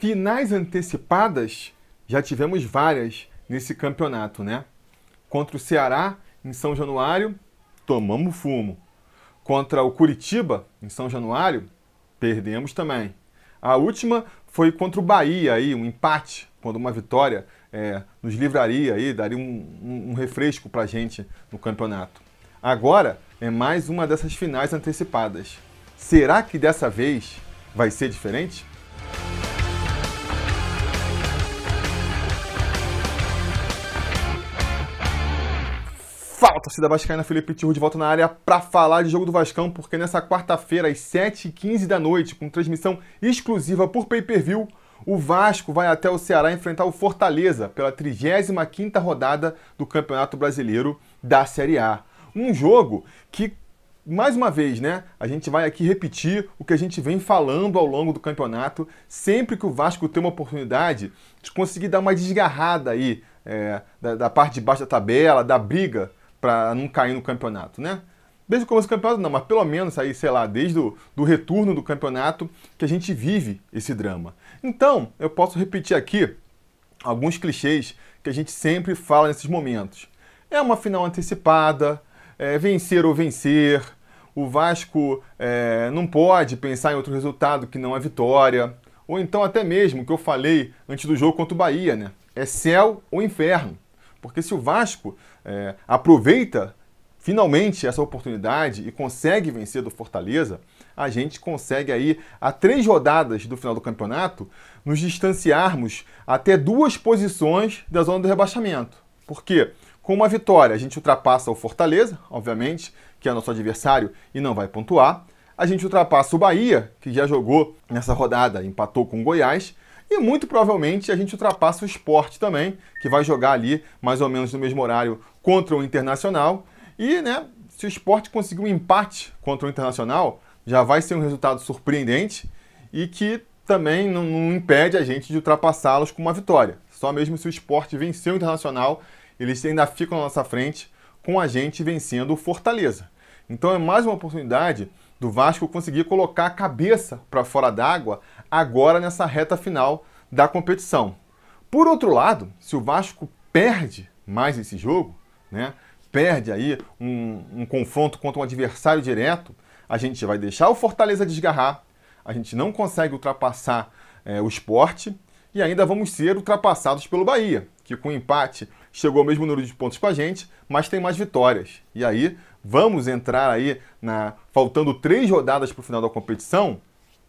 Finais antecipadas, já tivemos várias nesse campeonato, né? Contra o Ceará, em São Januário, tomamos fumo. Contra o Curitiba, em São Januário, perdemos também. A última foi contra o Bahia, aí, um empate, quando uma vitória é, nos livraria, aí, daria um, um, um refresco para a gente no campeonato. Agora é mais uma dessas finais antecipadas. Será que dessa vez vai ser diferente? Fala, torcida vascaína, Felipe Tirro de volta na área para falar de jogo do Vascão, porque nessa quarta-feira, às 7h15 da noite, com transmissão exclusiva por pay-per-view, o Vasco vai até o Ceará enfrentar o Fortaleza pela 35ª rodada do Campeonato Brasileiro da Série A. Um jogo que, mais uma vez, né, a gente vai aqui repetir o que a gente vem falando ao longo do campeonato, sempre que o Vasco tem uma oportunidade de conseguir dar uma desgarrada aí é, da, da parte de baixo da tabela, da briga para não cair no campeonato, né? Desde o começo do campeonato não, mas pelo menos aí, sei lá, desde o do retorno do campeonato que a gente vive esse drama. Então, eu posso repetir aqui alguns clichês que a gente sempre fala nesses momentos. É uma final antecipada, é vencer ou vencer, o Vasco é, não pode pensar em outro resultado que não a vitória, ou então até mesmo o que eu falei antes do jogo contra o Bahia, né? É céu ou inferno. Porque se o Vasco é, aproveita finalmente essa oportunidade e consegue vencer do Fortaleza, a gente consegue aí, a três rodadas do final do campeonato, nos distanciarmos até duas posições da zona do rebaixamento. Por quê? Com uma vitória, a gente ultrapassa o Fortaleza, obviamente, que é nosso adversário e não vai pontuar. A gente ultrapassa o Bahia, que já jogou nessa rodada, empatou com o Goiás. E muito provavelmente a gente ultrapassa o esporte também, que vai jogar ali mais ou menos no mesmo horário contra o Internacional. E, né, se o esporte conseguir um empate contra o Internacional, já vai ser um resultado surpreendente e que também não, não impede a gente de ultrapassá-los com uma vitória. Só mesmo se o esporte vencer o Internacional, eles ainda ficam na nossa frente com a gente vencendo o Fortaleza. Então é mais uma oportunidade do Vasco conseguir colocar a cabeça para fora d'água agora nessa reta final da competição. Por outro lado, se o Vasco perde mais esse jogo, né, perde aí um, um confronto contra um adversário direto, a gente vai deixar o Fortaleza desgarrar, a gente não consegue ultrapassar é, o esporte e ainda vamos ser ultrapassados pelo Bahia, que com empate chegou ao mesmo número de pontos com a gente, mas tem mais vitórias. E aí vamos entrar aí na faltando três rodadas para o final da competição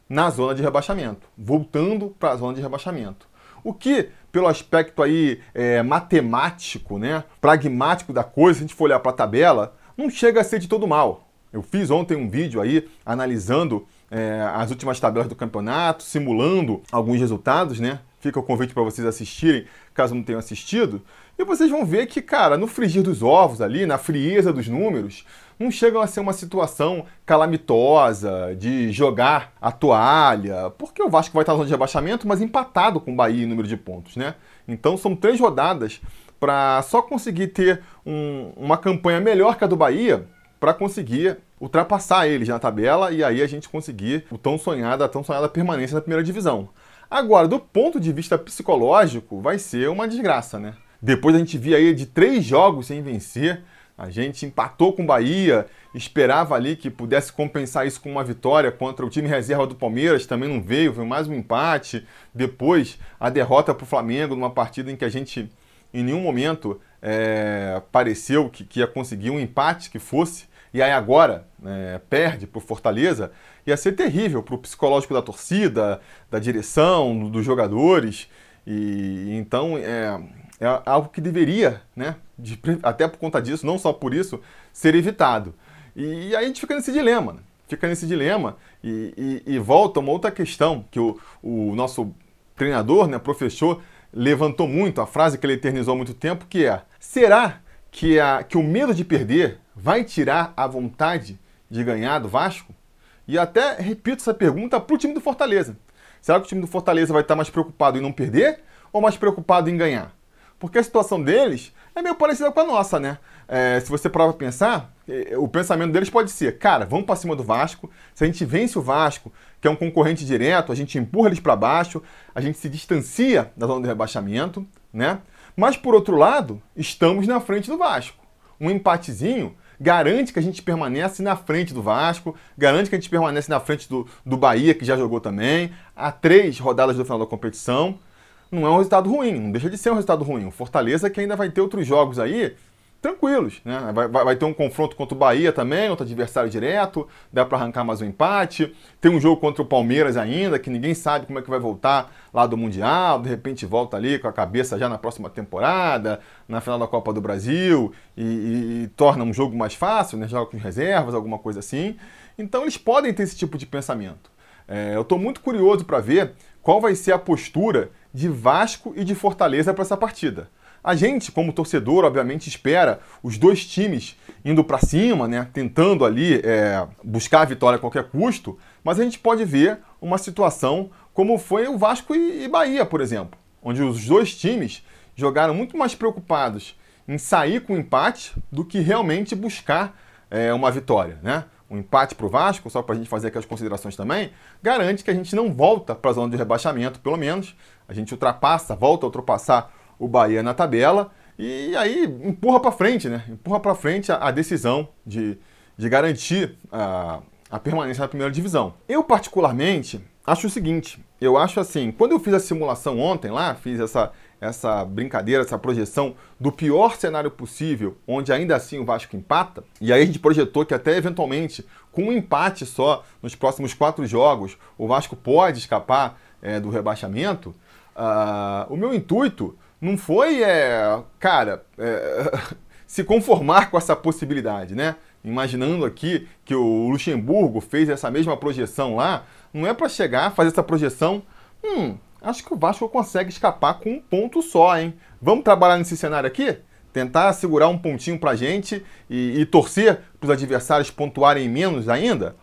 na zona de rebaixamento, voltando para a zona de rebaixamento. O que, pelo aspecto aí é, matemático, né, pragmático da coisa, se a gente for olhar para a tabela, não chega a ser de todo mal. Eu fiz ontem um vídeo aí analisando é, as últimas tabelas do campeonato, simulando alguns resultados, né? Fica o convite para vocês assistirem, caso não tenham assistido. E vocês vão ver que, cara, no frigir dos ovos ali, na frieza dos números, não chega a ser uma situação calamitosa de jogar a toalha, porque o Vasco vai estar na zona de rebaixamento, mas empatado com o Bahia em número de pontos, né? Então são três rodadas para só conseguir ter um, uma campanha melhor que a do Bahia para conseguir ultrapassar eles na tabela e aí a gente conseguir o tão sonhada, a tão sonhada permanência na primeira divisão. Agora, do ponto de vista psicológico, vai ser uma desgraça, né? Depois a gente via aí de três jogos sem vencer, a gente empatou com o Bahia, esperava ali que pudesse compensar isso com uma vitória contra o time reserva do Palmeiras, também não veio, veio mais um empate. Depois a derrota para o Flamengo, numa partida em que a gente em nenhum momento é, pareceu que, que ia conseguir um empate que fosse e aí agora é, perde para o Fortaleza, ia ser terrível para o psicológico da torcida, da direção, dos jogadores. E então é, é algo que deveria, né, de, até por conta disso, não só por isso, ser evitado. E, e aí a gente fica nesse dilema, né? fica nesse dilema e, e, e, volta uma outra questão que o, o nosso treinador, né, professor, levantou muito, a frase que ele eternizou há muito tempo, que é: será que, a, que o medo de perder vai tirar a vontade de ganhar do Vasco? E até repito essa pergunta para o time do Fortaleza. Será que o time do Fortaleza vai estar mais preocupado em não perder ou mais preocupado em ganhar? Porque a situação deles é meio parecida com a nossa, né? É, se você prova pensar, é, o pensamento deles pode ser, cara, vamos para cima do Vasco, se a gente vence o Vasco, que é um concorrente direto, a gente empurra eles para baixo, a gente se distancia da zona de rebaixamento, né? Mas por outro lado, estamos na frente do Vasco. Um empatezinho garante que a gente permanece na frente do Vasco, garante que a gente permanece na frente do, do Bahia, que já jogou também, há três rodadas do final da competição. Não é um resultado ruim, não deixa de ser um resultado ruim. O Fortaleza que ainda vai ter outros jogos aí tranquilos, né? Vai, vai, vai, ter um confronto contra o Bahia também, outro adversário direto, dá para arrancar mais um empate. Tem um jogo contra o Palmeiras ainda, que ninguém sabe como é que vai voltar lá do Mundial, de repente volta ali com a cabeça já na próxima temporada, na final da Copa do Brasil, e, e, e torna um jogo mais fácil, né? Joga com reservas, alguma coisa assim. Então eles podem ter esse tipo de pensamento. É, eu estou muito curioso para ver qual vai ser a postura de Vasco e de Fortaleza para essa partida. A gente, como torcedor, obviamente espera os dois times indo para cima, né, tentando ali é, buscar a vitória a qualquer custo, mas a gente pode ver uma situação como foi o Vasco e, Bahia, por exemplo, onde os dois times jogaram muito mais preocupados em sair com empate do que realmente buscar é, uma vitória, né? Um empate para o Vasco, só para a gente fazer aqui as considerações também, garante que a gente não volta para a zona de rebaixamento, pelo menos. A gente ultrapassa, volta a ultrapassar o Bahia na tabela e aí empurra para frente, né? Empurra para frente a, a, decisão de, de garantir a, a permanência na primeira divisão. Eu, particularmente, acho o seguinte: eu acho assim, quando eu fiz a simulação ontem lá, fiz essa, essa brincadeira, essa projeção do pior cenário possível, onde ainda assim o Vasco empata, e aí a gente projetou que até eventualmente, com um empate só nos próximos quatro jogos, o Vasco pode escapar é, do rebaixamento. Uh, o meu intuito não foi, é, cara, é, se conformar com essa possibilidade, né? Imaginando aqui que o Luxemburgo fez essa mesma projeção lá, não é para chegar, fazer essa projeção, hum, acho que o Vasco consegue escapar com um ponto só, hein? Vamos trabalhar nesse cenário aqui? Tentar segurar um pontinho pra gente e, e torcer para os adversários pontuarem menos ainda?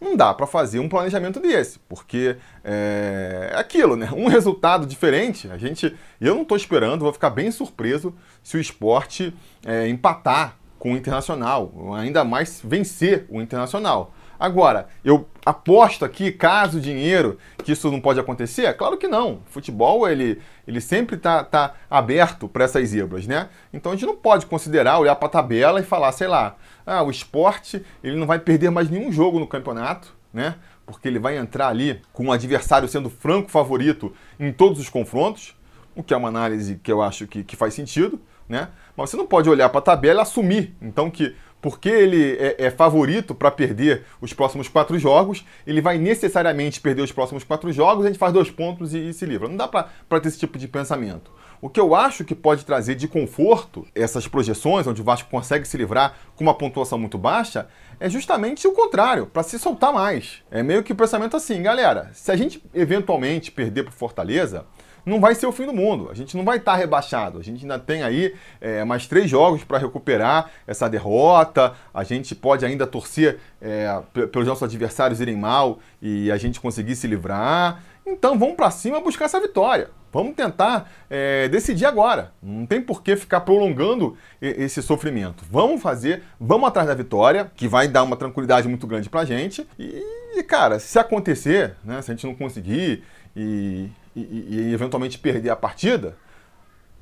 Não dá para fazer um planejamento desse, porque é, é aquilo, né? Um resultado diferente, a gente, eu não estou esperando, vou ficar bem surpreso se o esporte é, empatar com o Internacional, ainda mais vencer o Internacional. Agora, eu aposto aqui, caso dinheiro, que isso não pode acontecer? Claro que não. Futebol, ele, ele sempre está tá aberto para essas zebras, né? Então a gente não pode considerar, olhar para a tabela e falar, sei lá, ah, o esporte ele não vai perder mais nenhum jogo no campeonato, né? Porque ele vai entrar ali com o adversário sendo franco favorito em todos os confrontos, o que é uma análise que eu acho que, que faz sentido, né? Mas você não pode olhar para a tabela e assumir, então, que porque ele é, é favorito para perder os próximos quatro jogos, ele vai necessariamente perder os próximos quatro jogos, a gente faz dois pontos e, e se livra. Não dá para ter esse tipo de pensamento. O que eu acho que pode trazer de conforto essas projeções, onde o Vasco consegue se livrar com uma pontuação muito baixa, é justamente o contrário, para se soltar mais. É meio que o pensamento assim, galera, se a gente eventualmente perder para Fortaleza, não vai ser o fim do mundo. A gente não vai estar tá rebaixado. A gente ainda tem aí é, mais três jogos para recuperar essa derrota. A gente pode ainda torcer é, pelos nossos adversários irem mal e a gente conseguir se livrar. Então vamos para cima buscar essa vitória. Vamos tentar é, decidir agora. Não tem por que ficar prolongando esse sofrimento. Vamos fazer, vamos atrás da vitória, que vai dar uma tranquilidade muito grande pra gente. E, cara, se acontecer, né, se a gente não conseguir e, e, e, eventualmente perder a partida,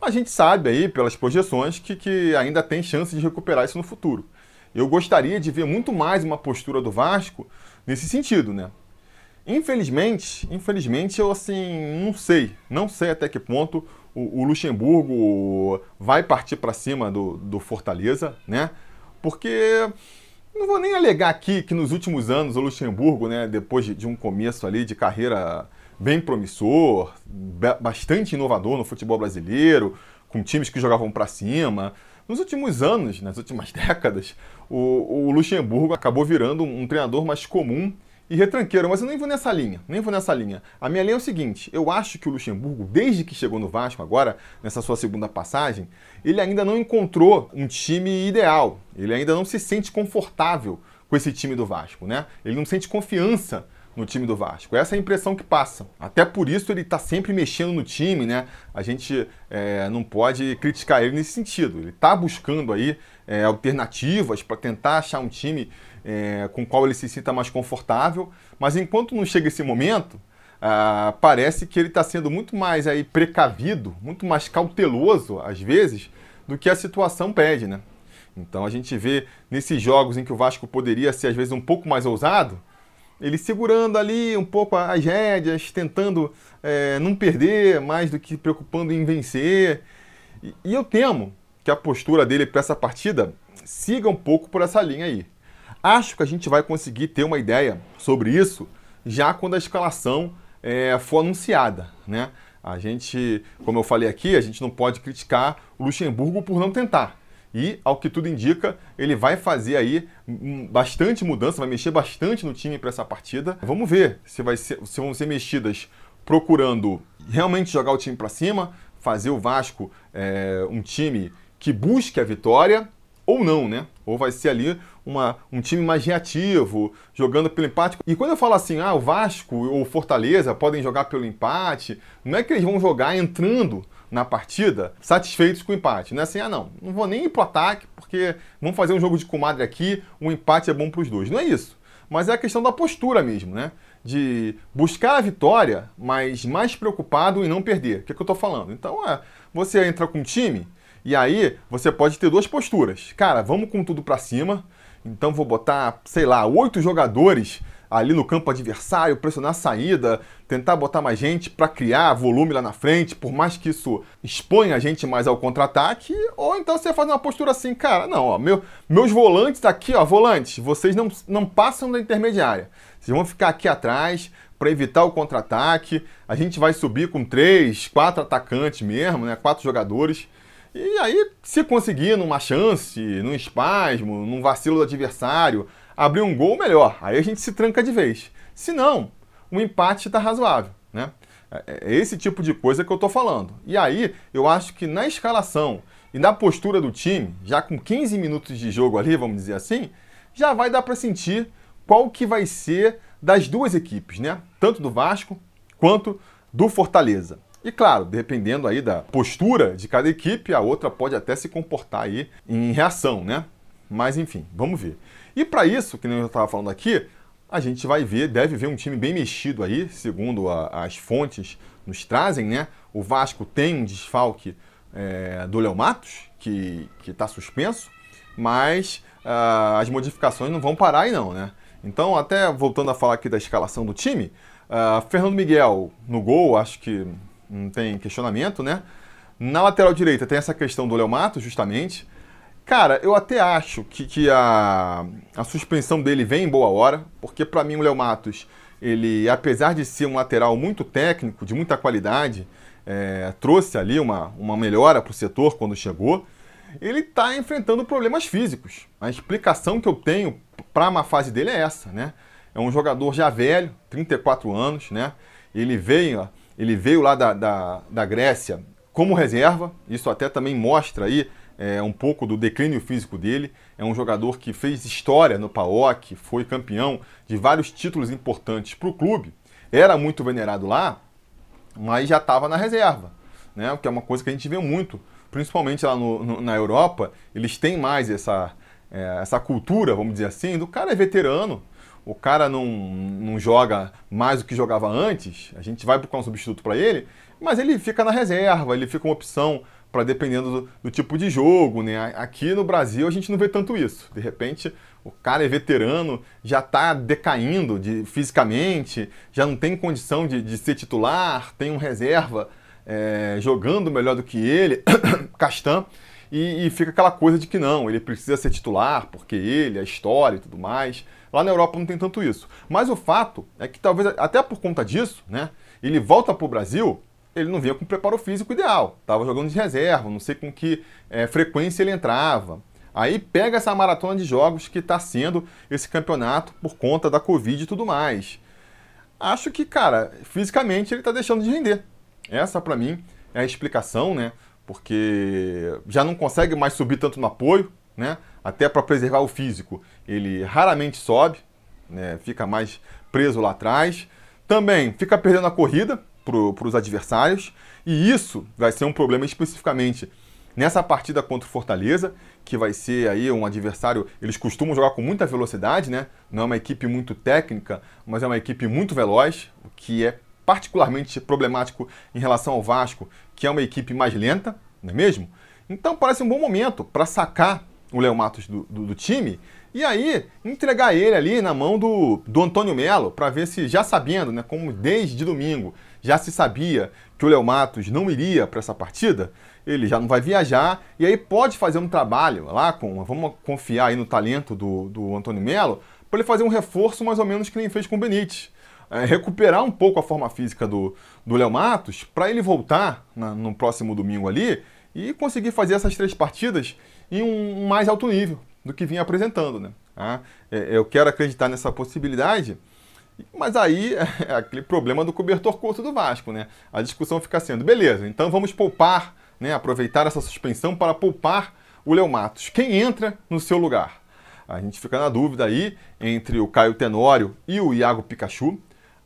a gente sabe aí, pelas projeções, que, que ainda tem chance de recuperar isso no futuro. Eu gostaria de ver muito mais uma postura do Vasco nesse sentido, né? Infelizmente, infelizmente, eu assim, não sei, não sei até que ponto o, o Luxemburgo vai partir para cima do, do Fortaleza, né? Porque não vou nem alegar aqui que nos últimos anos o Luxemburgo, né, depois de, de um começo ali de carreira bem promissor, bastante inovador no futebol brasileiro, com times que jogavam para cima. Nos últimos anos, nas últimas décadas, o, o Luxemburgo acabou virando um, treinador mais comum e retranqueiro, mas eu nem vou nessa linha, nem vou nessa linha. A minha linha é o seguinte, eu acho que o Luxemburgo, desde que chegou no Vasco agora, nessa sua segunda passagem, ele ainda não encontrou um time ideal, ele ainda não se sente confortável com esse time do Vasco, né? Ele não sente confiança no time do Vasco. Essa é a impressão que passa. Até por isso ele está sempre mexendo no time, né? A gente é, não pode criticar ele nesse sentido. Ele está buscando aí é, alternativas para tentar achar um time é, com o qual ele se sinta mais confortável. Mas enquanto não chega esse momento, ah, parece que ele está sendo muito mais aí precavido, muito mais cauteloso às vezes do que a situação pede, né? Então a gente vê nesses jogos em que o Vasco poderia ser às vezes um pouco mais ousado, ele segurando ali um pouco as rédeas, tentando é, não perder mais do que preocupando em vencer. E, e eu temo que a postura dele para essa partida siga um pouco por essa linha aí. Acho que a gente vai conseguir ter uma ideia sobre isso já quando a escalação é, for anunciada, né? A gente, como eu falei aqui, a gente não pode criticar o Luxemburgo por não tentar. E, ao que tudo indica, ele vai fazer aí bastante mudança, vai mexer bastante no time para essa partida. Vamos ver se, vai ser, se vão ser mexidas procurando realmente jogar o time para cima, fazer o Vasco é, um time que busque a vitória ou não, né? Ou vai ser ali uma, um time mais reativo, jogando pelo empate. E quando eu falo assim, ah, o Vasco ou Fortaleza podem jogar pelo empate, não é que eles vão jogar entrando na partida satisfeitos com o empate. Não é assim, ah não, não vou nem ir pro ataque porque vamos fazer um jogo de comadre aqui, o um empate é bom para os dois. Não é isso. Mas é a questão da postura mesmo, né? De buscar a vitória, mas mais preocupado em não perder. O que, é que eu estou falando? Então, é, você entra com um time e aí você pode ter duas posturas. Cara, vamos com tudo para cima. Então vou botar, sei lá, oito jogadores ali no campo adversário, pressionar a saída, tentar botar mais gente para criar volume lá na frente, por mais que isso exponha a gente mais ao contra-ataque, ou então você faz uma postura assim, cara, não, ó, meu, meus volantes aqui, ó, volantes, vocês não, não passam da intermediária. Vocês vão ficar aqui atrás para evitar o contra-ataque. A gente vai subir com três, quatro atacantes mesmo, né, quatro jogadores. E aí, se conseguir numa chance, num espasmo, num vacilo do adversário, abrir um gol, melhor. Aí a gente se tranca de vez. Se não, o empate está razoável. Né? É, é esse tipo de coisa que eu estou falando. E aí, eu acho que na escalação e na postura do time, já com 15 minutos de jogo ali, vamos dizer assim, já vai dar para sentir qual que vai ser das duas equipes, né? Tanto do Vasco quanto do Fortaleza. E claro, dependendo aí da postura de cada equipe, a outra pode até se comportar aí em reação, né? Mas enfim, vamos ver. E para isso, que nem eu estava falando aqui, a gente vai ver, deve ver um time bem mexido aí, segundo a, as fontes nos trazem, né? O Vasco tem um desfalque é, do Léo Matos, que está suspenso, mas uh, as modificações não vão parar aí não, né? Então, até voltando a falar aqui da escalação do time, uh, Fernando Miguel no gol, acho que não tem questionamento, né? Na lateral direita tem essa questão do Léo Matos, justamente. Cara, eu até acho que, que a, a suspensão dele vem em boa hora, porque para mim o Léo Matos, ele, apesar de ser um lateral muito técnico, de muita qualidade, é, trouxe ali uma, uma melhora para o setor quando chegou, ele está enfrentando problemas físicos. A explicação que eu tenho para uma fase dele é essa, né? É um jogador já velho, 34 anos, né? Ele veio, ele veio lá da, da, da Grécia como reserva, isso até também mostra aí é, um pouco do declínio físico dele. É um jogador que fez história no PAOK, foi campeão de vários títulos importantes para o clube. Era muito venerado lá, mas já estava na reserva, né? que é uma coisa que a gente vê muito, principalmente lá no, no, na Europa. Eles têm mais essa, é, essa cultura, vamos dizer assim, do cara é veterano, o cara não, não joga mais do que jogava antes, a gente vai buscar um substituto para ele, mas ele fica na reserva, ele fica uma opção para dependendo do, do, tipo de jogo, né? Aqui no Brasil a gente não vê tanto isso. De repente, o cara é veterano, já está decaindo de, fisicamente, já não tem condição de, de ser titular, tem um reserva é, jogando melhor do que ele, Castan, e, e, fica aquela coisa de que não, ele precisa ser titular, porque ele, a história e tudo mais. Lá na Europa não tem tanto isso. Mas o fato é que talvez, até por conta disso, né, ele volta para o Brasil ele não vinha com preparo físico ideal. Estava jogando de reserva, não sei com que é, frequência ele entrava. Aí pega essa maratona de jogos que está sendo esse campeonato por conta da Covid e tudo mais. Acho que, cara, fisicamente ele está deixando de render. Essa, para mim, é a explicação, né? Porque já não consegue mais subir tanto no apoio, né? Até para preservar o físico, ele raramente sobe, né? Fica mais preso lá atrás. Também fica perdendo a corrida para os adversários. E isso vai ser um problema especificamente nessa partida contra o Fortaleza, que vai ser aí um adversário, eles costumam jogar com muita velocidade, né? Não é uma equipe muito técnica, mas é uma equipe muito veloz, o que é particularmente problemático em relação ao Vasco, que é uma equipe mais lenta, não é mesmo? Então parece um bom momento para sacar o Léo Matos do, do, do, time e aí entregar ele ali na mão do, do Antônio Melo para ver se, já sabendo, né, como desde domingo já se sabia que o Léo Matos não iria para essa partida, ele já não vai viajar e aí pode fazer um trabalho lá com, vamos confiar aí no talento do, do Antônio Melo, para ele fazer um reforço mais ou menos que ele fez com o Benítez. É, recuperar um pouco a forma física do Léo Matos para ele voltar na, no próximo domingo ali e conseguir fazer essas três partidas em um, um mais alto nível do que vinha apresentando. Né? Ah, é, eu quero acreditar nessa possibilidade, mas aí é aquele problema do cobertor curto do Vasco. Né? A discussão fica sendo, beleza, então vamos poupar, né, aproveitar essa suspensão para poupar o Léo Matos. Quem entra no seu lugar? A gente fica na dúvida aí entre o Caio Tenório e o Iago Pikachu.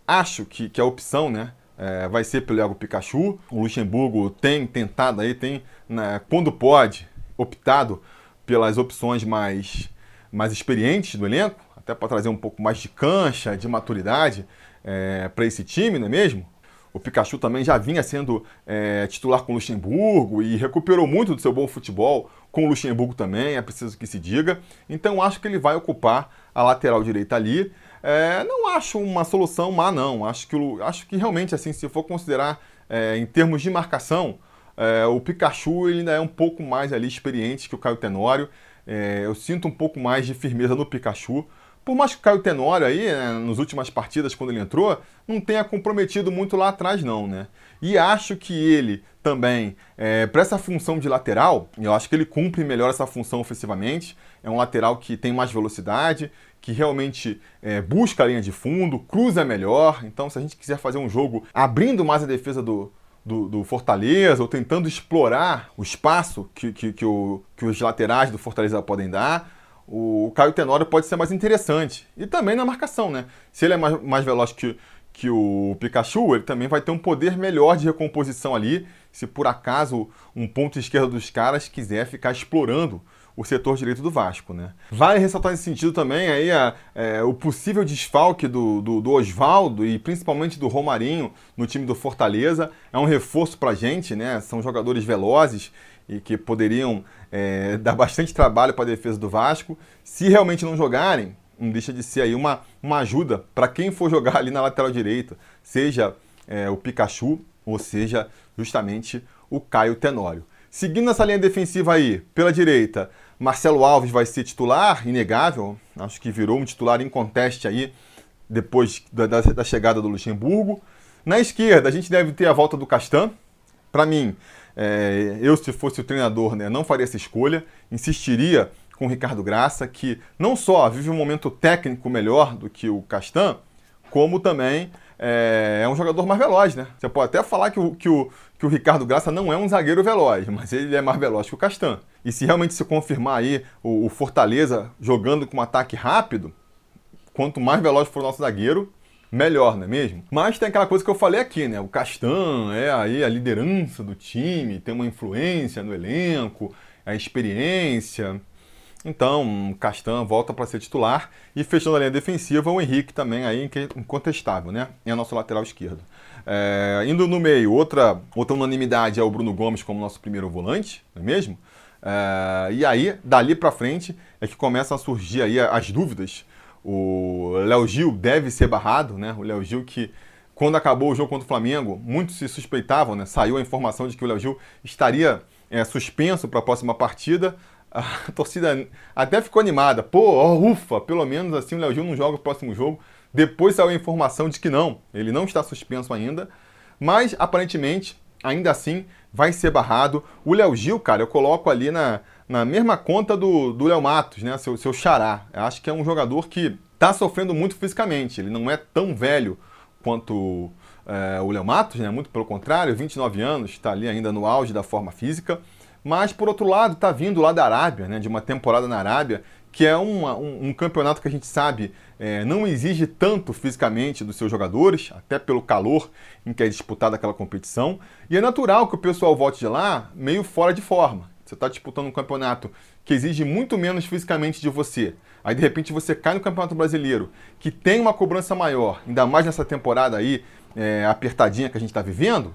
Acho que, que a opção né, é, vai ser pelo Iago Pikachu. O Luxemburgo tem tentado aí, tem, né, quando pode, optado pelas opções mais, mais experientes do elenco, até para trazer um pouco mais de cancha, de maturidade é, para esse time, não é mesmo? O Pikachu também já vinha sendo é, titular com o Luxemburgo e recuperou muito do seu bom futebol com o Luxemburgo também, é preciso que se diga. Então acho que ele vai ocupar a lateral direita ali. É, não acho uma solução má, não. Acho que, acho que realmente, assim, se for considerar é, em termos de marcação, é, o Pikachu ele ainda é um pouco mais ali experiente que o Caio Tenório. É, eu sinto um pouco mais de firmeza no Pikachu. Por mais que o Caio Tenório aí, né, nas últimas partidas, quando ele entrou, não tenha comprometido muito lá atrás, não, né? E acho que ele também, é, para essa função de lateral, eu acho que ele cumpre melhor essa função ofensivamente. É um lateral que tem mais velocidade, que realmente é, busca a linha de fundo, cruza melhor. Então, se a gente quiser fazer um jogo abrindo mais a defesa do, do, do Fortaleza, ou tentando explorar o espaço que, que, que, o, que os laterais do Fortaleza podem dar, o Caio Tenório pode ser mais interessante. E também na marcação, né? Se ele é mais, mais veloz que, que o Pikachu, ele também vai ter um poder melhor de recomposição ali, se por acaso um ponto esquerdo dos caras quiser ficar explorando o setor direito do Vasco. Né? Vale ressaltar nesse sentido também aí a, é, o possível desfalque do, do, do, Oswaldo e principalmente do Romarinho no time do Fortaleza. É um reforço para a gente, né? são jogadores velozes e que poderiam é, dar bastante trabalho para a defesa do Vasco. Se realmente não jogarem, não deixa de ser aí uma, uma ajuda para quem for jogar ali na lateral direita, seja é, o Pikachu ou seja justamente o Caio Tenório. Seguindo essa linha defensiva aí, pela direita, Marcelo Alves vai ser titular, inegável. Acho que virou um titular em conteste aí depois da, da, da chegada do Luxemburgo. Na esquerda, a gente deve ter a volta do Castan. Para mim, é, eu, se fosse o treinador, né, não faria essa escolha. Insistiria com o Ricardo Graça, que não só vive um momento técnico melhor do que o Castan, como também é, é, um jogador mais veloz, né? Você pode até falar que o, que, o, que o Ricardo Graça não é um zagueiro veloz, mas ele é mais veloz que o Castan. E se realmente se confirmar aí o, o Fortaleza jogando com um ataque rápido, quanto mais veloz for o nosso zagueiro, melhor, não é mesmo? Mas tem aquela coisa que eu falei aqui, né? O Castan é aí a liderança do time, tem uma influência no elenco, a experiência. Então, Castan volta para ser titular e fechando a linha defensiva, o Henrique também aí incontestável, né? É nosso lateral esquerdo. É, indo no meio, outra, outra unanimidade é o Bruno Gomes como nosso primeiro volante, não é mesmo? É, e aí, dali para frente, é que começam a surgir aí as dúvidas. O Léo Gil deve ser barrado, né? O Léo Gil que, quando acabou o jogo contra o Flamengo, muitos se suspeitavam, né? Saiu a informação de que o Léo Gil estaria é, suspenso para a próxima partida a torcida até ficou animada. Pô, ufa, pelo menos assim o Léo Gil não joga o próximo jogo. Depois saiu a informação de que não, ele não está suspenso ainda. Mas aparentemente, ainda assim, vai ser barrado. O Léo Gil, cara, eu coloco ali na, na mesma conta do, do Léo Matos, né? Seu, seu xará. Eu acho que é um jogador que está sofrendo muito fisicamente. Ele não é tão velho quanto é, o Léo Matos, né? Muito pelo contrário, 29 anos, está ali ainda no auge da forma física Mas, por outro lado, está vindo lá da Arábia, né, de uma temporada na Arábia, que é um, um, campeonato que a gente sabe é, não exige tanto fisicamente dos seus jogadores, até pelo calor em que é disputada aquela competição. E é natural que o pessoal volte de lá meio fora de forma. Você está disputando um campeonato que exige muito menos fisicamente de você. Aí de repente você cai no Campeonato Brasileiro, que tem uma cobrança maior, ainda mais nessa temporada aí é, apertadinha que a gente está vivendo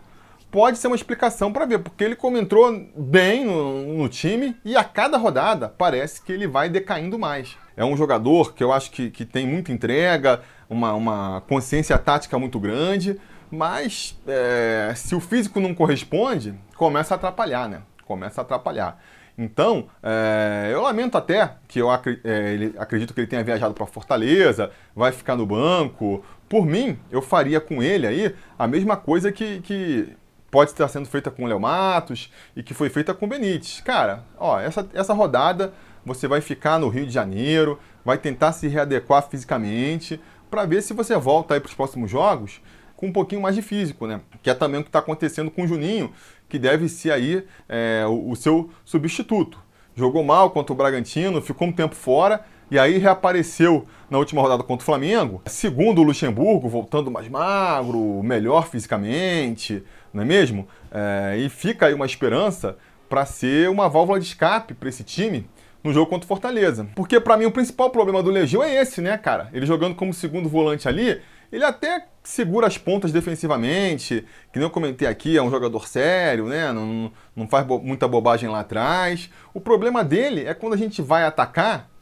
pode ser uma explicação para ver, porque ele comentou bem no, no, time e a cada rodada parece que ele vai decaindo mais. É um jogador que eu acho que, que tem muita entrega, uma, uma consciência tática muito grande, mas é, se o físico não corresponde, começa a atrapalhar, né? Começa a atrapalhar. Então, é, eu lamento até que eu é, ele, acredito que ele tenha viajado para Fortaleza, vai ficar no banco. Por mim, eu faria com ele aí a mesma coisa que, que pode estar sendo feita com o Léo Matos e que foi feita com o Benítez. Cara, ó, essa, essa rodada você vai ficar no Rio de Janeiro, vai tentar se readequar fisicamente para ver se você volta aí para os próximos jogos com um pouquinho mais de físico, né? Que é também o que está acontecendo com o Juninho, que deve ser aí é, o, o seu substituto. Jogou mal contra o Bragantino, ficou um tempo fora e aí reapareceu na última rodada contra o Flamengo, segundo o Luxemburgo, voltando mais magro, melhor fisicamente, não é mesmo? É, e fica aí uma esperança para ser uma válvula de escape para esse time no jogo contra o Fortaleza. Porque para mim o principal problema do Legião é esse, né, cara? Ele jogando como segundo volante ali, ele até segura as pontas defensivamente, que nem eu comentei aqui, é um jogador sério, né? Não, não faz bo muita bobagem lá atrás. O problema dele é quando a gente vai atacar,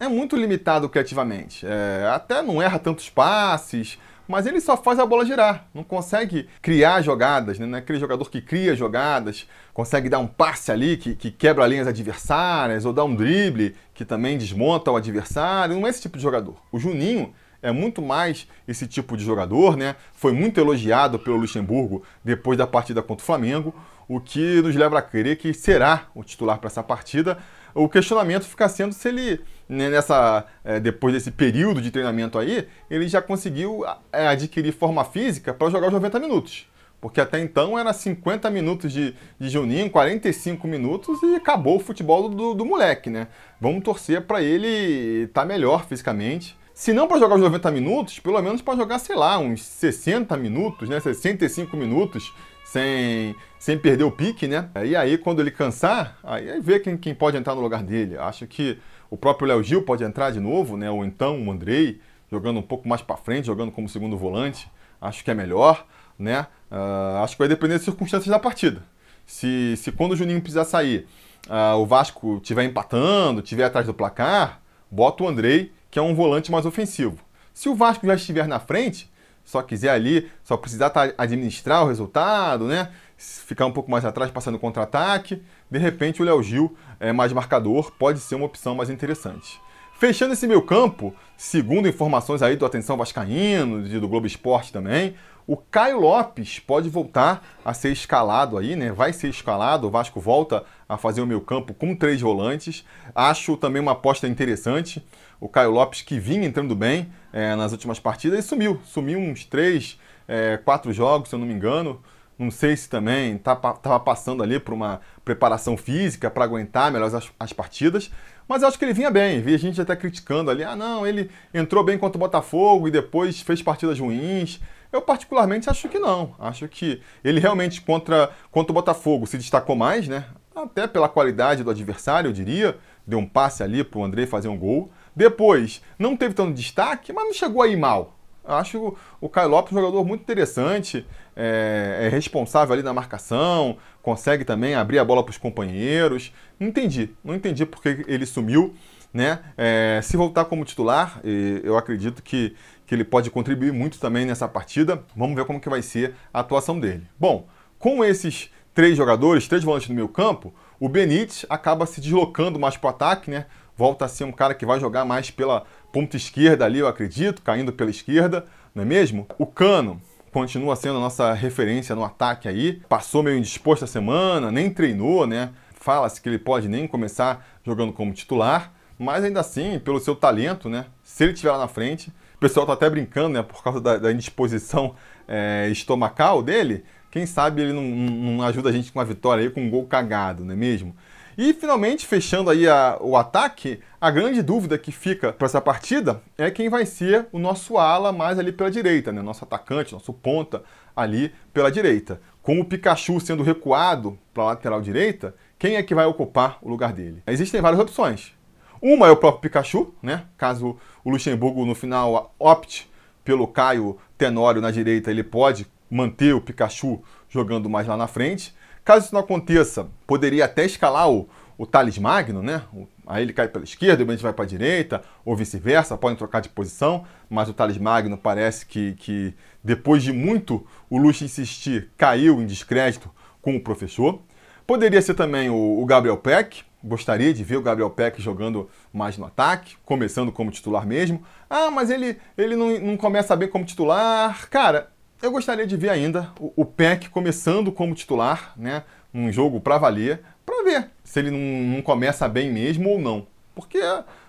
é muito limitado criativamente. É, até não erra tantos passes, mas ele só faz a bola girar, não consegue criar jogadas, né? não é aquele jogador que cria jogadas, consegue dar um passe ali que, que quebra linhas adversárias, ou dar um drible que também desmonta o adversário, não é esse tipo de jogador. O Juninho é muito mais esse tipo de jogador, né? Foi muito elogiado pelo Luxemburgo depois da partida contra o Flamengo, o que nos leva a crer que será o titular para essa partida. O questionamento fica sendo se ele né, nessa é, depois desse período de treinamento aí, ele já conseguiu é, adquirir forma física para jogar os 90 minutos. Porque até então era 50 minutos de, de Juninho, 45 minutos e acabou o futebol do, do moleque, né? Vamos torcer para ele estar tá melhor fisicamente. Se não para jogar os 90 minutos, pelo menos para jogar, sei lá, uns 60 minutos, né? 65 minutos sem, sem perder o pique, né? E aí, quando ele cansar, aí vê quem, quem pode entrar no lugar dele. Acho que o próprio Léo Gil pode entrar de novo, né? Ou então o Andrei, jogando um pouco mais para frente, jogando como segundo volante. Acho que é melhor, né? Uh, acho que vai depender das circunstâncias da partida. Se, se quando o Juninho precisar sair, uh, o Vasco estiver empatando, estiver atrás do placar, bota o Andrei, que é um volante mais ofensivo. Se o Vasco já estiver na frente, só quiser ali, só precisar tá, administrar o resultado, né? Ficar um pouco mais atrás, passando contra-ataque, de repente o Léo Gil é mais marcador, pode ser uma opção mais interessante. Fechando esse meu campo, segundo informações aí do Atenção Vascaíno e do Globo Esporte também, o Caio Lopes pode voltar a ser escalado aí, né? Vai ser escalado, o Vasco volta a fazer o meu campo com três volantes. Acho também uma aposta interessante. O Caio Lopes, que vinha entrando bem é, nas últimas partidas, e sumiu. Sumiu uns três, é, quatro jogos, se eu não me engano. Não sei se também estava tá, passando ali por uma preparação física para aguentar melhor as, as, partidas, mas eu acho que ele vinha bem. Vi a gente até criticando ali, ah não, ele entrou bem contra o Botafogo e depois fez partidas ruins. Eu particularmente acho que não. Acho que ele realmente contra, contra o Botafogo se destacou mais, né? Até pela qualidade do adversário, eu diria. Deu um passe ali para o André fazer um gol. Depois, não teve tanto destaque, mas não chegou aí mal. Acho o Caio Lopes um jogador muito interessante, é, é, responsável ali na marcação, consegue também abrir a bola para os companheiros. Não entendi, não entendi porque ele sumiu. Né? É, se voltar como titular, eu acredito que, que ele pode contribuir muito também nessa partida. Vamos ver como que vai ser a atuação dele. Bom, com esses três jogadores, três volantes no meio campo, o Benítez acaba se deslocando mais para o ataque, né? Volta a ser um cara que vai jogar mais pela ponta esquerda ali, eu acredito, caindo pela esquerda, não é mesmo? O Cano continua sendo a nossa referência no ataque aí, passou meio indisposto a semana, nem treinou, né? Fala-se que ele pode nem começar jogando como titular, mas ainda assim, pelo seu talento, né? Se ele estiver lá na frente, o pessoal tá até brincando, né? Por causa da, da indisposição é, estomacal dele, Quem sabe ele não, não ajuda a gente com a vitória aí, com um gol cagado, não é mesmo? E finalmente, fechando aí a, o ataque, a grande dúvida que fica para essa partida é quem vai ser o nosso ala mais ali pela direita, né? Nosso atacante, nosso ponta ali pela direita. Com o Pikachu sendo recuado para a lateral direita, quem é que vai ocupar o lugar dele? Existem várias opções. Uma é o próprio Pikachu, né? Caso o Luxemburgo no final opte pelo Caio Tenório na direita, ele pode manter o Pikachu jogando mais lá na frente. Caso isso não aconteça, poderia até escalar o, o Thales Magno, né? Aí ele cai pela esquerda, o Benítez vai para a direita, ou vice-versa, podem trocar de posição, mas o Thales Magno parece que, que depois de muito o Luxo insistir, caiu em descrédito com o professor. Poderia ser também o, o Gabriel Peck, gostaria de ver o Gabriel Peck jogando mais no ataque, começando como titular mesmo. Ah, mas ele, ele não, não começa bem como titular. Cara, eu gostaria de ver ainda o, o Peck começando como titular, né? Num jogo para valer, para ver se ele não, não, começa bem mesmo ou não. Porque,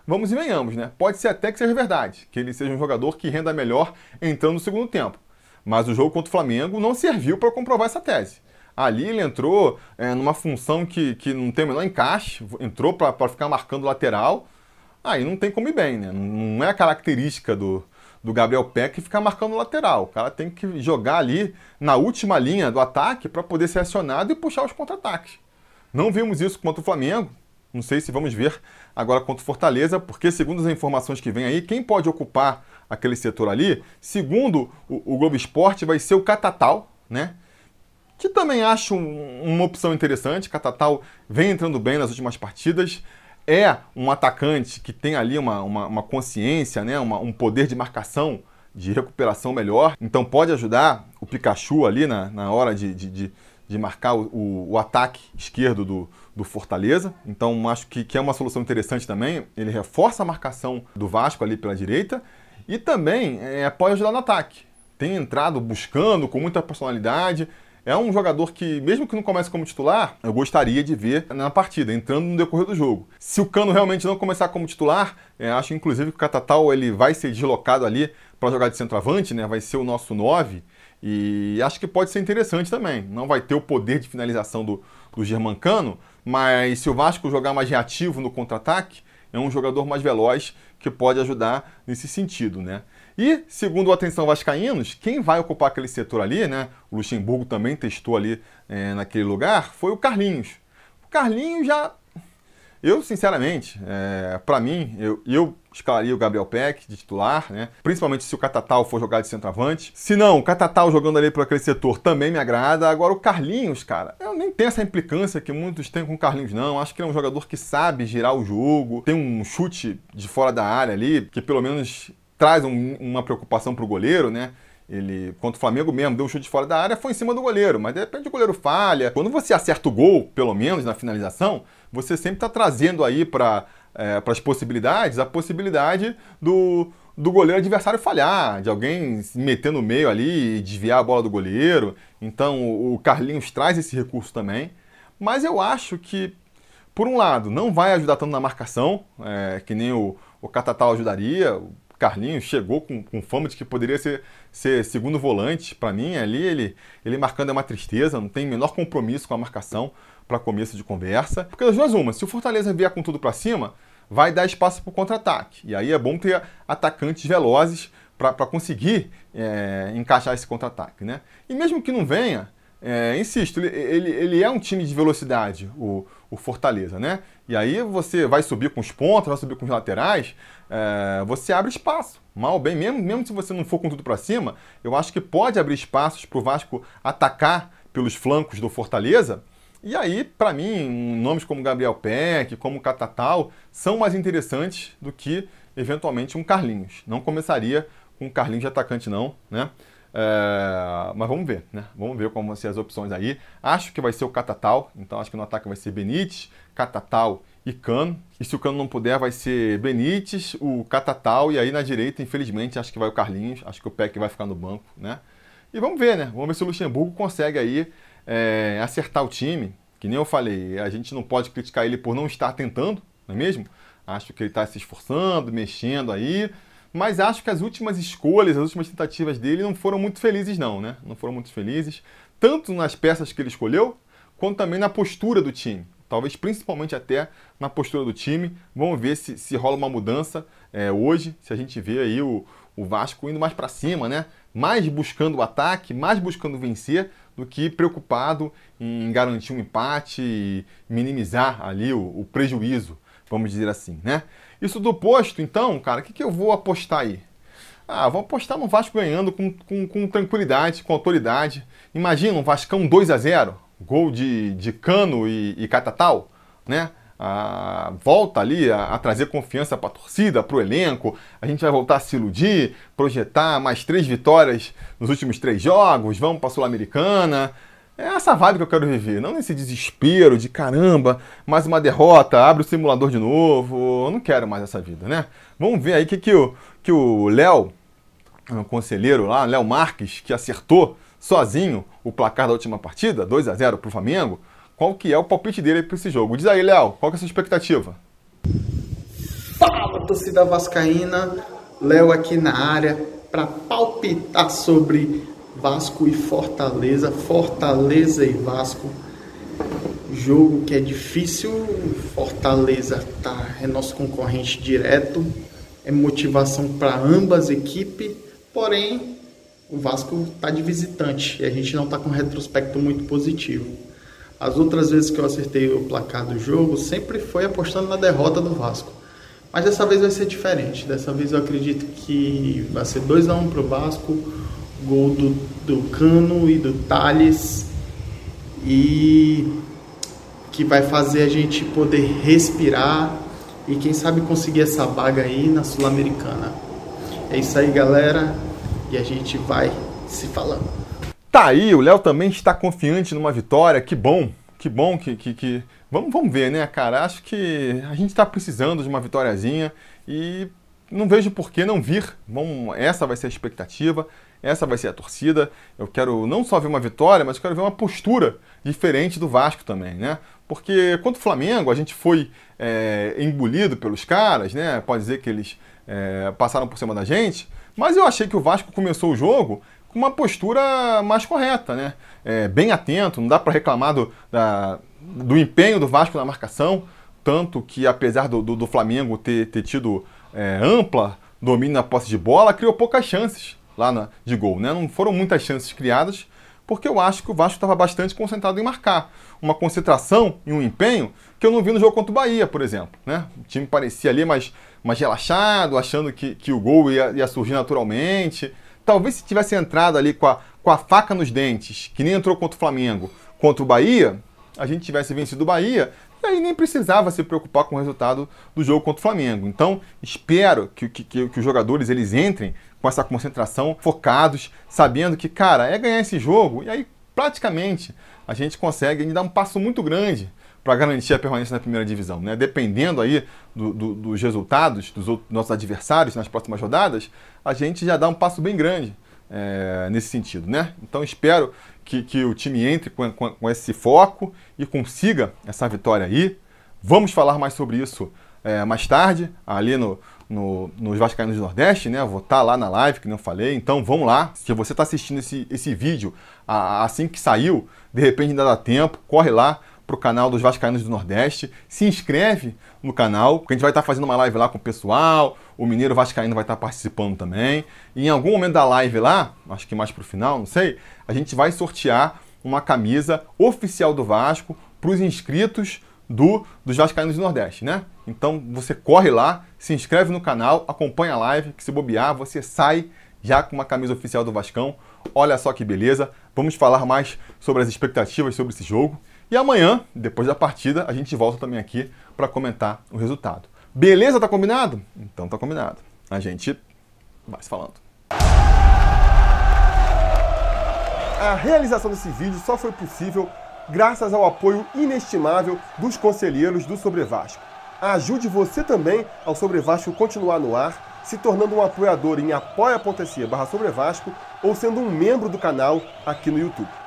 vamos e venhamos, né? Pode ser até que seja verdade, que ele seja um jogador que renda melhor entrando no segundo tempo. Mas o jogo contra o Flamengo não serviu para comprovar essa tese. Ali ele entrou é, numa função que, que não tem o menor encaixe, entrou para ficar marcando lateral. Aí não tem como ir bem, né? Não é a característica do, do Gabriel Peck ficar marcando lateral. O cara tem que jogar ali na última linha do ataque para poder ser acionado e puxar os contra-ataques. Não vimos isso contra o Flamengo. Não sei se vamos ver agora contra o Fortaleza, porque segundo as informações que vem aí, quem pode ocupar aquele setor ali, segundo o, o Globo Esporte, vai ser o Catatal, né? Que também acho um, uma opção interessante. Catatal vem entrando bem nas últimas partidas é um atacante que tem ali uma, uma, uma consciência, né? Uma, um poder de marcação, de recuperação melhor. Então pode ajudar o Pikachu ali na, na hora de, de, de, de marcar o, o, ataque esquerdo do, do Fortaleza. Então acho que, que é uma solução interessante também. Ele reforça a marcação do Vasco ali pela direita e também é, pode ajudar no ataque. Tem entrado buscando com muita personalidade é um jogador que, mesmo que não comece como titular, eu gostaria de ver na partida, entrando no decorrer do jogo. Se o Cano realmente não começar como titular, é, acho inclusive que o Catatal ele vai ser deslocado ali para jogar de centroavante, né? vai ser o nosso 9. E acho que pode ser interessante também. Não vai ter o poder de finalização do, do Germancano, mas se o Vasco jogar mais reativo no contra-ataque, é um jogador mais veloz que pode ajudar nesse sentido, né? E, segundo o Atenção Vascaínos, quem vai ocupar aquele setor ali, né? O Luxemburgo também testou ali é, naquele lugar, foi o Carlinhos. O Carlinhos já. Eu, sinceramente, é, para mim, eu, eu escalaria o Gabriel Peck de titular, né? Principalmente se o Catatal for jogar de centroavante. Se não, o Catatal jogando ali por aquele setor também me agrada. Agora, o Carlinhos, cara, eu nem tenho essa implicância que muitos têm com o Carlinhos, não. Acho que ele é um jogador que sabe girar o jogo, tem um chute de fora da área ali, que pelo menos traz um, uma preocupação para o goleiro, né? Ele, contra o Flamengo mesmo, deu um chute fora da área, foi em cima do goleiro, mas de repente o goleiro falha. Quando você acerta o gol, pelo menos na finalização, você sempre está trazendo aí para é, as possibilidades a possibilidade do, do goleiro adversário falhar, de alguém se meter no meio ali e desviar a bola do goleiro. Então o Carlinhos traz esse recurso também. Mas eu acho que, por um lado, não vai ajudar tanto na marcação, é, que nem o, o Catatal ajudaria. Carlinhos chegou com, com fama de que poderia ser, ser segundo volante. Para mim, ali ele, ele marcando é uma tristeza, não tem menor compromisso com a marcação para começo de conversa. Porque das duas, uma, se o Fortaleza vier com tudo para cima, vai dar espaço para o contra-ataque. E aí é bom ter atacantes velozes para conseguir é, encaixar esse contra-ataque. Né? E mesmo que não venha, é, insisto, ele, ele, ele, é um time de velocidade, o, o Fortaleza, né? E aí você vai subir com os pontos, vai subir com os laterais, é, você abre espaço. Mal bem, mesmo, mesmo se você não for com tudo para cima, eu acho que pode abrir espaços para o Vasco atacar pelos flancos do Fortaleza. E aí, para mim, nomes como Gabriel Peck, como Catatal, são mais interessantes do que, eventualmente, um Carlinhos. Não começaria com um Carlinhos de atacante, não, né? É, mas vamos ver, né? Vamos ver como vão ser as opções aí. Acho que vai ser o Catatal, então acho que no ataque vai ser Benítez, Catatal e Cano. E se o Cano não puder, vai ser Benítez, o Catatal e aí na direita, infelizmente, acho que vai o Carlinhos, acho que o Peck vai ficar no banco, né? E vamos ver, né? Vamos ver se o Luxemburgo consegue aí é, acertar o time. Que nem eu falei, a gente não pode criticar ele por não estar tentando, não é mesmo? Acho que ele está se esforçando, mexendo aí, mas acho que as últimas escolhas, as últimas tentativas dele não foram muito felizes, não, né? Não foram muito felizes. tanto nas peças que ele escolheu, quanto também na postura do time. Talvez principalmente até na postura do time. Vamos ver se, se rola uma mudança é, hoje, se a gente vê aí o, o Vasco indo mais para cima, né? Mais buscando o ataque, mais buscando vencer do que preocupado em garantir um empate e minimizar ali o, o prejuízo, vamos dizer assim, né? Isso do posto, então, cara, o que, que eu vou apostar aí? Ah, vou apostar no Vasco ganhando com, com, com tranquilidade, com autoridade. Imagina um Vascão 2 a 0 gol de, de Cano e, e Catatal, né? a volta ali a, a trazer confiança para a torcida, para o elenco. A gente vai voltar a se iludir, projetar mais três vitórias nos últimos três jogos, vamos para a Sul-Americana. É essa vibe que eu quero viver, não nesse desespero de caramba, mais uma derrota, abre o simulador de novo. Eu não quero mais essa vida, né? Vamos ver aí que, que o que o Léo, o conselheiro lá, Léo Marques, que acertou sozinho o placar da última partida, 2 a 0 para o Flamengo qual que é o palpite dele para esse jogo. Diz aí, Léo, qual que é a sua expectativa? Fala, torcida vascaína. Léo aqui na área para palpitar sobre Vasco e Fortaleza, Fortaleza e Vasco. Jogo que é difícil, Fortaleza tá, é nosso concorrente direto, é motivação para ambas equipes, porém o Vasco está de visitante e a gente não está com um retrospecto muito positivo. As outras vezes que eu acertei o placar do jogo, sempre foi apostando na derrota do Vasco. Mas dessa vez vai ser diferente. Dessa vez eu acredito que vai ser 2 a 1 um para o Vasco, gol do, do Cano e do Thales. E que vai fazer a gente poder respirar e quem sabe conseguir essa vaga aí na Sul-Americana. É isso aí, galera, e a gente vai se falando. Tá aí, o Léo também está confiante numa vitória. Que bom, que bom que. que, que... Vamos, vamos ver, né, cara? Acho que a gente está precisando de uma vitóriazinha e não vejo por que não vir. Vamos, essa vai ser a expectativa, essa vai ser a torcida. Eu quero não só ver uma vitória, mas quero ver uma postura diferente do Vasco também, né? Porque contra o Flamengo a gente foi é, engolido pelos caras, né? Pode dizer que eles é, passaram por cima da gente, mas eu achei que o Vasco começou o jogo com uma postura mais correta, né? É, bem atento, não dá para reclamar do, da, do empenho do Vasco na marcação, tanto que apesar do, do, do Flamengo ter, ter tido é, ampla domínio na posse de bola, criou poucas chances lá na, de gol, né? Não foram muitas chances criadas, porque eu acho que o Vasco estava bastante concentrado em marcar. Uma concentração e um empenho que eu não vi no jogo contra o Bahia, por exemplo. Né? O time parecia ali mais, mais relaxado, achando que, que o gol ia, ia surgir naturalmente. Talvez se tivesse entrado ali com a, com a faca nos dentes, que nem entrou contra o Flamengo, contra o Bahia, a gente tivesse vencido o Bahia, aí nem precisava se preocupar com o resultado do jogo contra o Flamengo. Então, espero que, que, que, os jogadores eles entrem com essa concentração, focados, sabendo que, cara, é ganhar esse jogo, e aí praticamente a gente consegue dar um passo muito grande para garantir a permanência na primeira divisão. Né? Dependendo aí do, do, dos resultados dos outros, nossos adversários nas próximas rodadas, a gente já dá um passo bem grande é, nesse sentido. Né? Então espero que, que o time entre com, com, com, esse foco e consiga essa vitória aí. Vamos falar mais sobre isso é, mais tarde, ali no, no, nos Vascaínos do Nordeste, né? Vou estar tá lá na live, que não falei. Então vamos lá. Se você está assistindo esse, esse vídeo assim que saiu, de repente ainda dá tempo, corre lá, para o canal dos Vascaínos do Nordeste. Se inscreve no canal, porque a gente vai estar tá fazendo uma live lá com o pessoal. O Mineiro Vascaíno vai estar tá participando também. E em algum momento da live lá, acho que mais para o final, não sei, a gente vai sortear uma camisa oficial do Vasco para os inscritos do, dos Vascaínos do Nordeste, né? Então você corre lá, se inscreve no canal, acompanha a live, que se bobear, você sai já com uma camisa oficial do Vascão. Olha só que beleza. Vamos falar mais sobre as expectativas sobre esse jogo. E amanhã, depois da partida, a gente volta também aqui para comentar o resultado. Beleza? Tá combinado? Então tá combinado. A gente vai se falando. A realização desse vídeo só foi possível graças ao apoio inestimável dos conselheiros do Sobre Vasco. Ajude você também ao Sobre Vasco continuar no ar, se tornando um apoiador em apoia.se barra Sobre Vasco ou sendo um membro do canal aqui no YouTube.